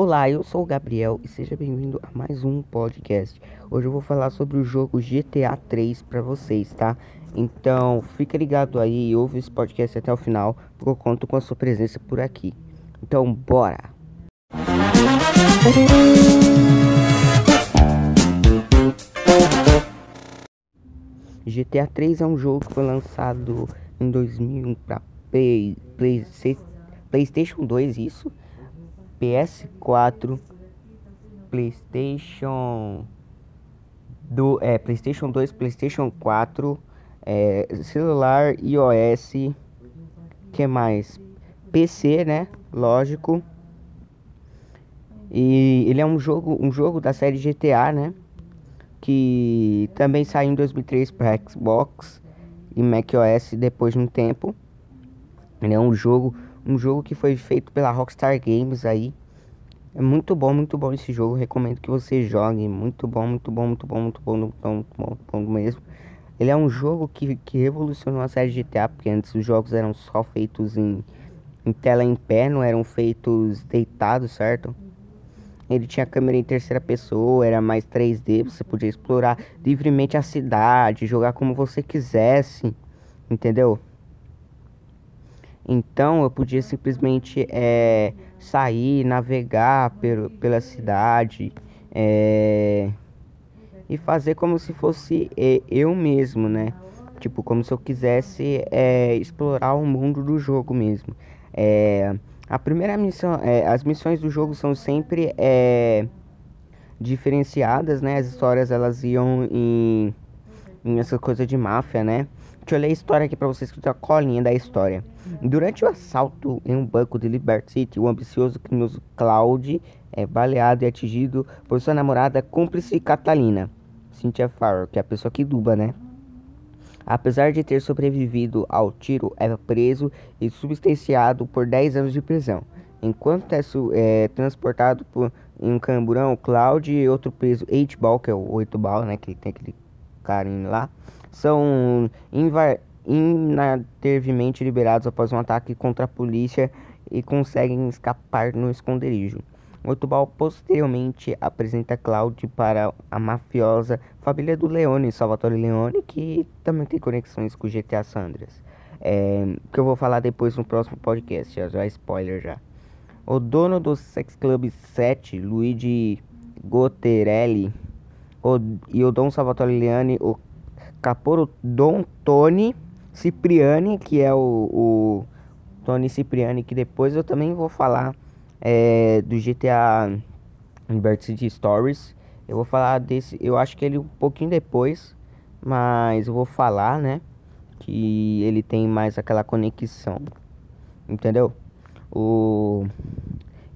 Olá, eu sou o Gabriel e seja bem-vindo a mais um podcast. Hoje eu vou falar sobre o jogo GTA 3 para vocês, tá? Então, fica ligado aí e ouve esse podcast até o final, porque eu conto com a sua presença por aqui. Então, bora! GTA 3 é um jogo que foi lançado em 2001 para Play, Play, PlayStation 2, isso, PS4, PlayStation do é PlayStation 2, PlayStation 4, é, celular, iOS, que mais? PC, né? Lógico. E ele é um jogo, um jogo da série GTA, né? Que também saiu em 2003 para Xbox e macOS depois de um tempo. Ele é um jogo, um jogo que foi feito pela Rockstar Games aí. É muito bom, muito bom esse jogo. Recomendo que você jogue. Muito bom, muito bom, muito bom, muito bom, muito bom, muito bom, muito bom mesmo. Ele é um jogo que, que revolucionou a série GTA, porque antes os jogos eram só feitos em, em tela em pé, não eram feitos deitados, certo? Ele tinha câmera em terceira pessoa, era mais 3D, você podia explorar livremente a cidade, jogar como você quisesse, entendeu? Então eu podia simplesmente é, sair, navegar per, pela cidade é, e fazer como se fosse é, eu mesmo, né? Tipo, como se eu quisesse é, explorar o mundo do jogo mesmo. É, a primeira missão, é, as missões do jogo são sempre diferenciadas, né? As histórias elas iam em, em essa coisa de máfia, né? Deixa eu ler a história aqui pra vocês, que tem a colinha da história. Durante o assalto em um banco de Liberty City, o ambicioso criminoso Cloud é baleado e atingido por sua namorada cúmplice Catalina, Cynthia Farrell, que é a pessoa que duba, né? Apesar de ter sobrevivido ao tiro, é preso e substanciado por 10 anos de prisão. Enquanto é, é transportado por, em um camburão, Cloud e outro preso, 8-Ball, que é o 8-Ball, né? Que tem aquele carinho lá são inatervemente liberados após um ataque contra a polícia e conseguem escapar no esconderijo. Otubal posteriormente apresenta Cloud para a mafiosa família do Leone, Salvatore Leone, que também tem conexões com o GTA Sandras. É, que eu vou falar depois no próximo podcast, já, já spoiler já. O dono do Sex Club 7, Luigi Gotterelli, o, e o Dom Salvatore Leone, o Caporo Dom Tony Cipriani, que é o, o Tony Cipriani, que depois eu também vou falar é, do GTA Liberty City Stories. Eu vou falar desse, eu acho que ele um pouquinho depois, mas eu vou falar, né? Que ele tem mais aquela conexão, entendeu? O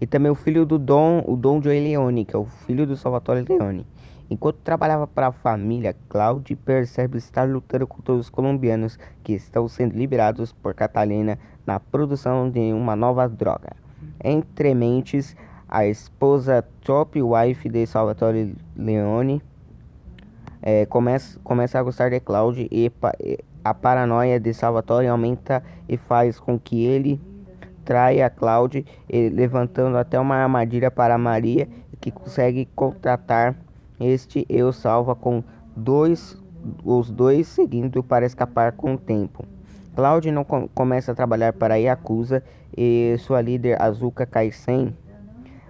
e também o filho do Dom, o Dom Joe Leone, que é o filho do Salvatore Leone. Enquanto trabalhava para a família, Claude percebe estar lutando contra os colombianos que estão sendo liberados por Catalina na produção de uma nova droga. Entre mentes, a esposa top wife de Salvatore Leone é, começa, começa a gostar de Claude e a paranoia de Salvatore aumenta e faz com que ele traia Claude, levantando até uma armadilha para Maria que consegue contratar este eu salva com dois, os dois seguindo para escapar com o tempo. Cloud não com, começa a trabalhar para Yakuza e sua líder Azuka Kaisen,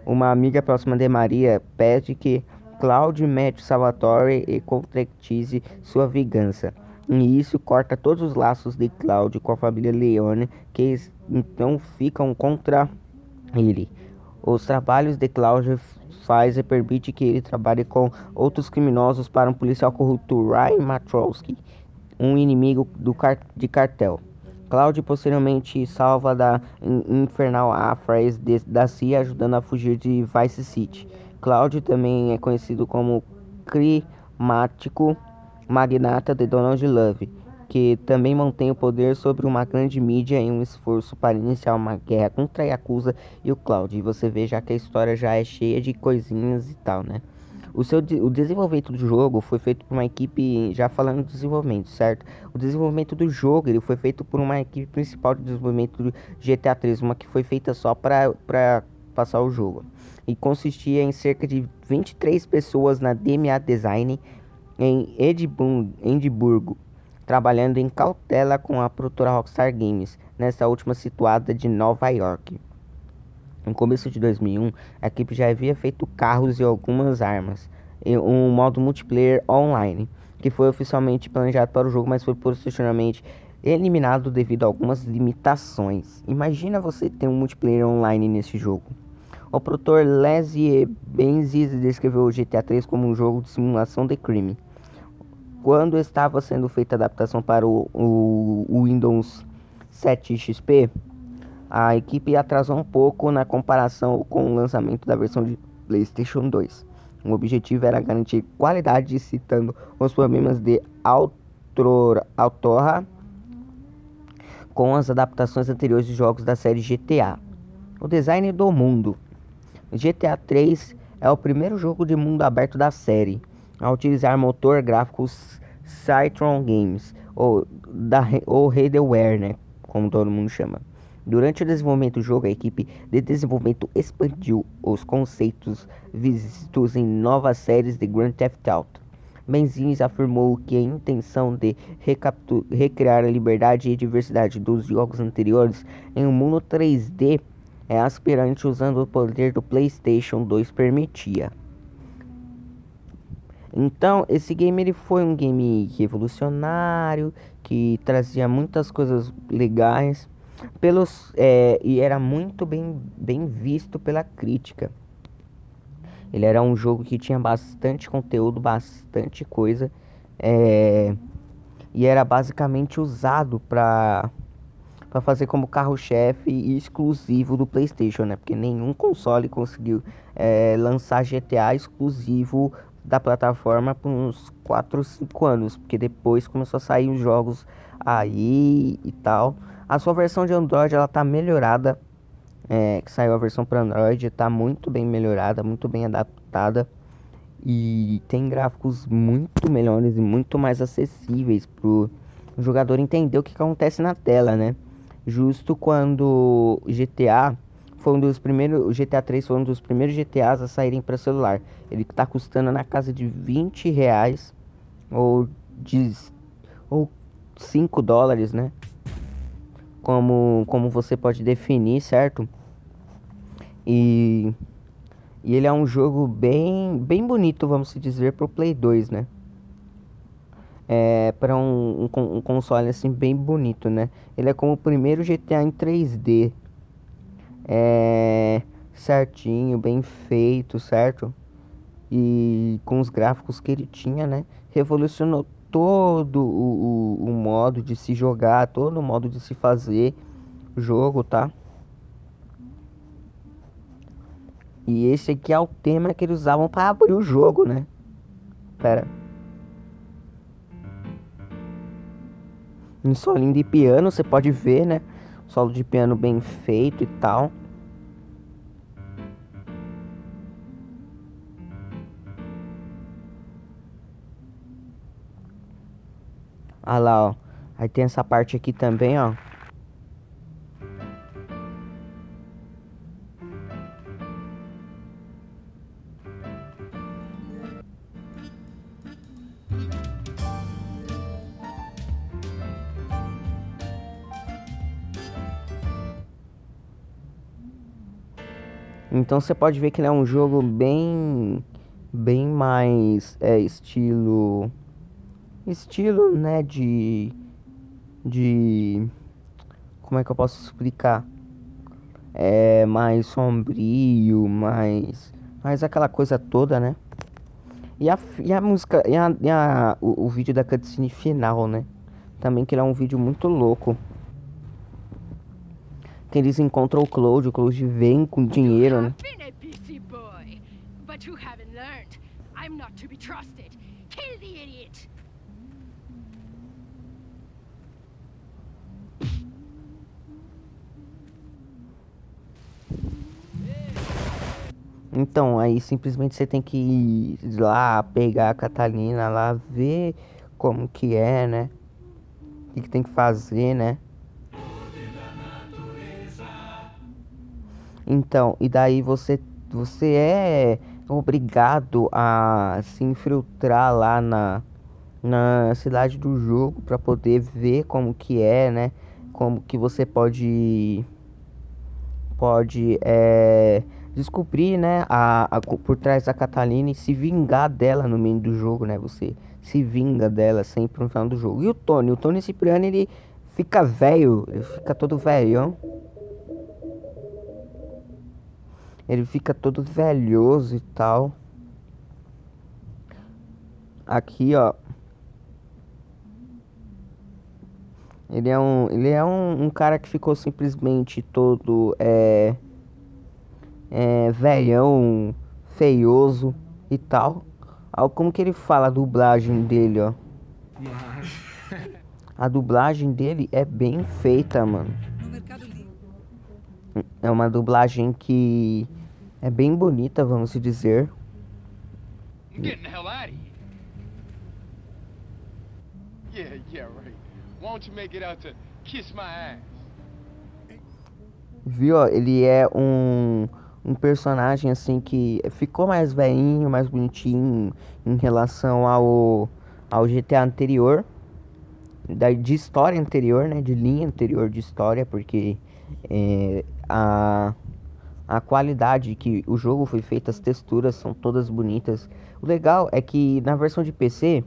uma amiga próxima de Maria, pede que Cloud mete Salvatore e concretize sua vingança. E isso corta todos os laços de Cloud com a família Leone, que então ficam contra ele. Os trabalhos de Cloud faz e permite que ele trabalhe com outros criminosos para um policial corrupto, Ryan Matrowski, um inimigo do car de cartel. Cloud posteriormente salva da infernal Afraes da CIA, ajudando a fugir de Vice City. Cloud também é conhecido como climático magnata de Donald Love que também mantém o poder sobre uma grande mídia em um esforço para iniciar uma guerra contra a Yakuza e o Cloud. E você vê já que a história já é cheia de coisinhas e tal, né? O, seu, o desenvolvimento do jogo foi feito por uma equipe, já falando do desenvolvimento, certo? O desenvolvimento do jogo ele foi feito por uma equipe principal de desenvolvimento do GTA 3, uma que foi feita só para passar o jogo. e consistia em cerca de 23 pessoas na DMA Design em Edimburgo, trabalhando em cautela com a produtora Rockstar Games, nessa última situada de Nova York. No começo de 2001, a equipe já havia feito carros e algumas armas, em um modo multiplayer online, que foi oficialmente planejado para o jogo, mas foi posteriormente eliminado devido a algumas limitações. Imagina você ter um multiplayer online nesse jogo. O produtor Leslie Benzies descreveu o GTA 3 como um jogo de simulação de crime. Quando estava sendo feita a adaptação para o, o, o Windows 7 XP, a equipe atrasou um pouco na comparação com o lançamento da versão de PlayStation 2. O objetivo era garantir qualidade, citando os problemas de Autorra com as adaptações anteriores de jogos da série GTA. O design do mundo. GTA 3 é o primeiro jogo de mundo aberto da série a utilizar motor gráfico Citron Games ou da ou Redeware, né, como todo mundo chama. Durante o desenvolvimento do jogo, a equipe de desenvolvimento expandiu os conceitos vistos em novas séries de Grand Theft Auto. Benzins afirmou que a intenção de recriar a liberdade e diversidade dos jogos anteriores em um mundo 3D é aspirante usando o poder do PlayStation 2 permitia. Então, esse game ele foi um game revolucionário, que trazia muitas coisas legais pelos é, e era muito bem, bem visto pela crítica. Ele era um jogo que tinha bastante conteúdo, bastante coisa, é, e era basicamente usado para para fazer como carro-chefe exclusivo do PlayStation, né? Porque nenhum console conseguiu é, lançar GTA exclusivo da plataforma por uns 4 ou 5 anos, porque depois começou a sair os jogos aí e tal. A sua versão de Android ela tá melhorada, é, que saiu a versão para Android, tá muito bem melhorada, muito bem adaptada e tem gráficos muito melhores e muito mais acessíveis pro jogador entender o que acontece na tela, né? Justo quando GTA foi um dos primeiros, o GTA 3 foi um dos primeiros GTAs a saírem para celular. Ele tá custando na casa de 20 reais ou de ou 5 dólares, né? como, como você pode definir, certo? E, e ele é um jogo bem, bem bonito, vamos dizer, pro Play 2, né? É, para um, um, um, console assim bem bonito, né? Ele é como o primeiro GTA em 3D. É certinho, bem feito, certo? E com os gráficos que ele tinha, né? Revolucionou todo o, o, o modo de se jogar, todo o modo de se fazer jogo, tá? E esse aqui é o tema que eles usavam para abrir o jogo, né? Pera. Um solinho de piano, você pode ver, né? Solo de piano bem feito e tal. Olha lá, ó. Aí tem essa parte aqui também, ó. Então você pode ver que ele é um jogo bem bem mais é, estilo estilo, né, de de como é que eu posso explicar? É mais sombrio, mais mais aquela coisa toda, né? E a, e a música, e, a, e a, o, o vídeo da cutscene final, né? Também que ele é um vídeo muito louco. Que eles encontram o Cloud, o Cloud vem com dinheiro, né? Então, aí simplesmente você tem que ir lá, pegar a Catalina lá, ver como que é, né? O que, que tem que fazer, né? Então, e daí você você é obrigado a se infiltrar lá na, na cidade do jogo para poder ver como que é, né? Como que você pode pode é, descobrir, né, a, a, por trás da Catalina e se vingar dela no meio do jogo, né? Você se vinga dela sempre no final do jogo. E o Tony, o Tony Cipriano, ele fica velho, ele fica todo velhão. Ele fica todo velhoso e tal. Aqui, ó. Ele é um, ele é um, um cara que ficou simplesmente todo é, é velhão, feioso e tal. Como que ele fala a dublagem dele, ó. A dublagem dele é bem feita, mano. É uma dublagem que é bem bonita, vamos dizer. Viu? Ele é um um personagem assim que ficou mais velhinho, mais bonitinho em relação ao ao GTA anterior, da de história anterior, né, de linha anterior de história, porque é, a a qualidade que o jogo foi feito, as texturas são todas bonitas. O legal é que na versão de PC,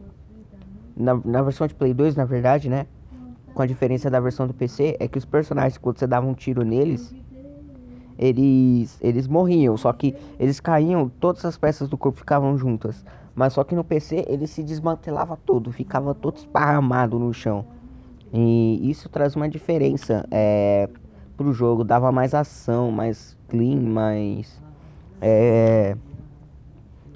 na, na versão de Play 2, na verdade, né? Com a diferença da versão do PC, é que os personagens, quando você dava um tiro neles, eles, eles morriam. Só que eles caíam, todas as peças do corpo ficavam juntas. Mas só que no PC ele se desmantelava todo, ficava todo esparramado no chão. E isso traz uma diferença é, pro jogo, dava mais ação, mais clean, mais é,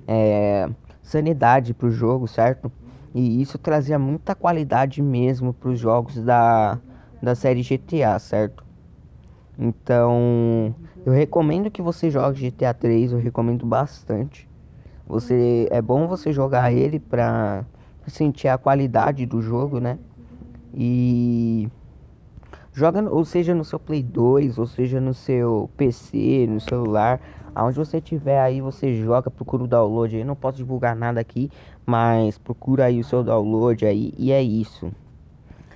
é, sanidade pro jogo, certo? E isso trazia muita qualidade mesmo para os jogos da, da série GTA, certo? Então, eu recomendo que você jogue GTA 3, eu recomendo bastante. Você é bom você jogar ele para sentir a qualidade do jogo, né? E Joga, ou seja, no seu Play 2, ou seja, no seu PC, no celular, aonde você tiver aí, você joga, procura o download aí. Não posso divulgar nada aqui, mas procura aí o seu download aí e é isso.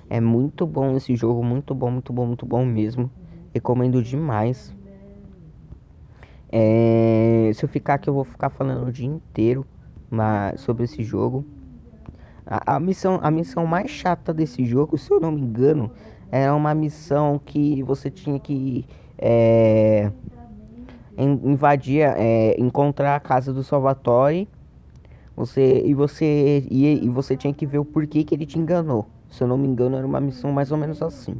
É muito bom esse jogo, muito bom, muito bom, muito bom mesmo. Recomendo demais. É, se eu ficar aqui, eu vou ficar falando o dia inteiro mas, sobre esse jogo. A, a, missão, a missão mais chata desse jogo, se eu não me engano, era uma missão que você tinha que é, invadir, é, encontrar a casa do Salvatore. Você e você e, e você tinha que ver o porquê que ele te enganou. Se eu não me engano, era uma missão mais ou menos assim.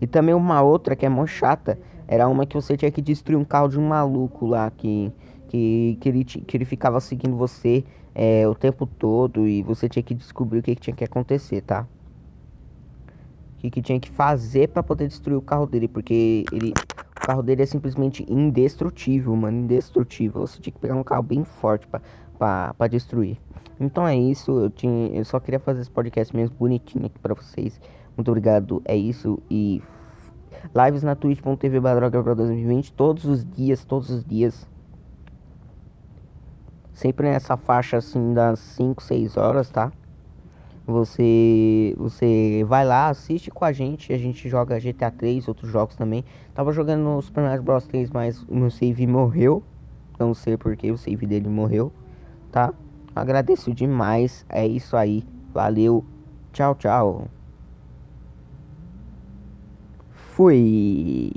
E também uma outra que é mó chata, era uma que você tinha que destruir um carro de um maluco lá que que, que, ele, que ele ficava seguindo você é, o tempo todo e você tinha que descobrir o que, que tinha que acontecer, tá? Que, que tinha que fazer para poder destruir o carro dele, porque ele o carro dele é simplesmente indestrutível, mano, indestrutível. Você tinha que pegar um carro bem forte para destruir. Então é isso, eu, tinha, eu só queria fazer esse podcast mesmo bonitinho aqui para vocês. Muito obrigado, é isso e lives na twitch.tv 2020 todos os dias, todos os dias. Sempre nessa faixa assim das 5, 6 horas, tá? Você você vai lá, assiste com a gente, a gente joga GTA 3, outros jogos também. Tava jogando no Super Mario Bros 3, mas o meu save morreu. Não sei porque o save dele morreu, tá? Agradeço demais. É isso aí. Valeu. Tchau, tchau. Fui.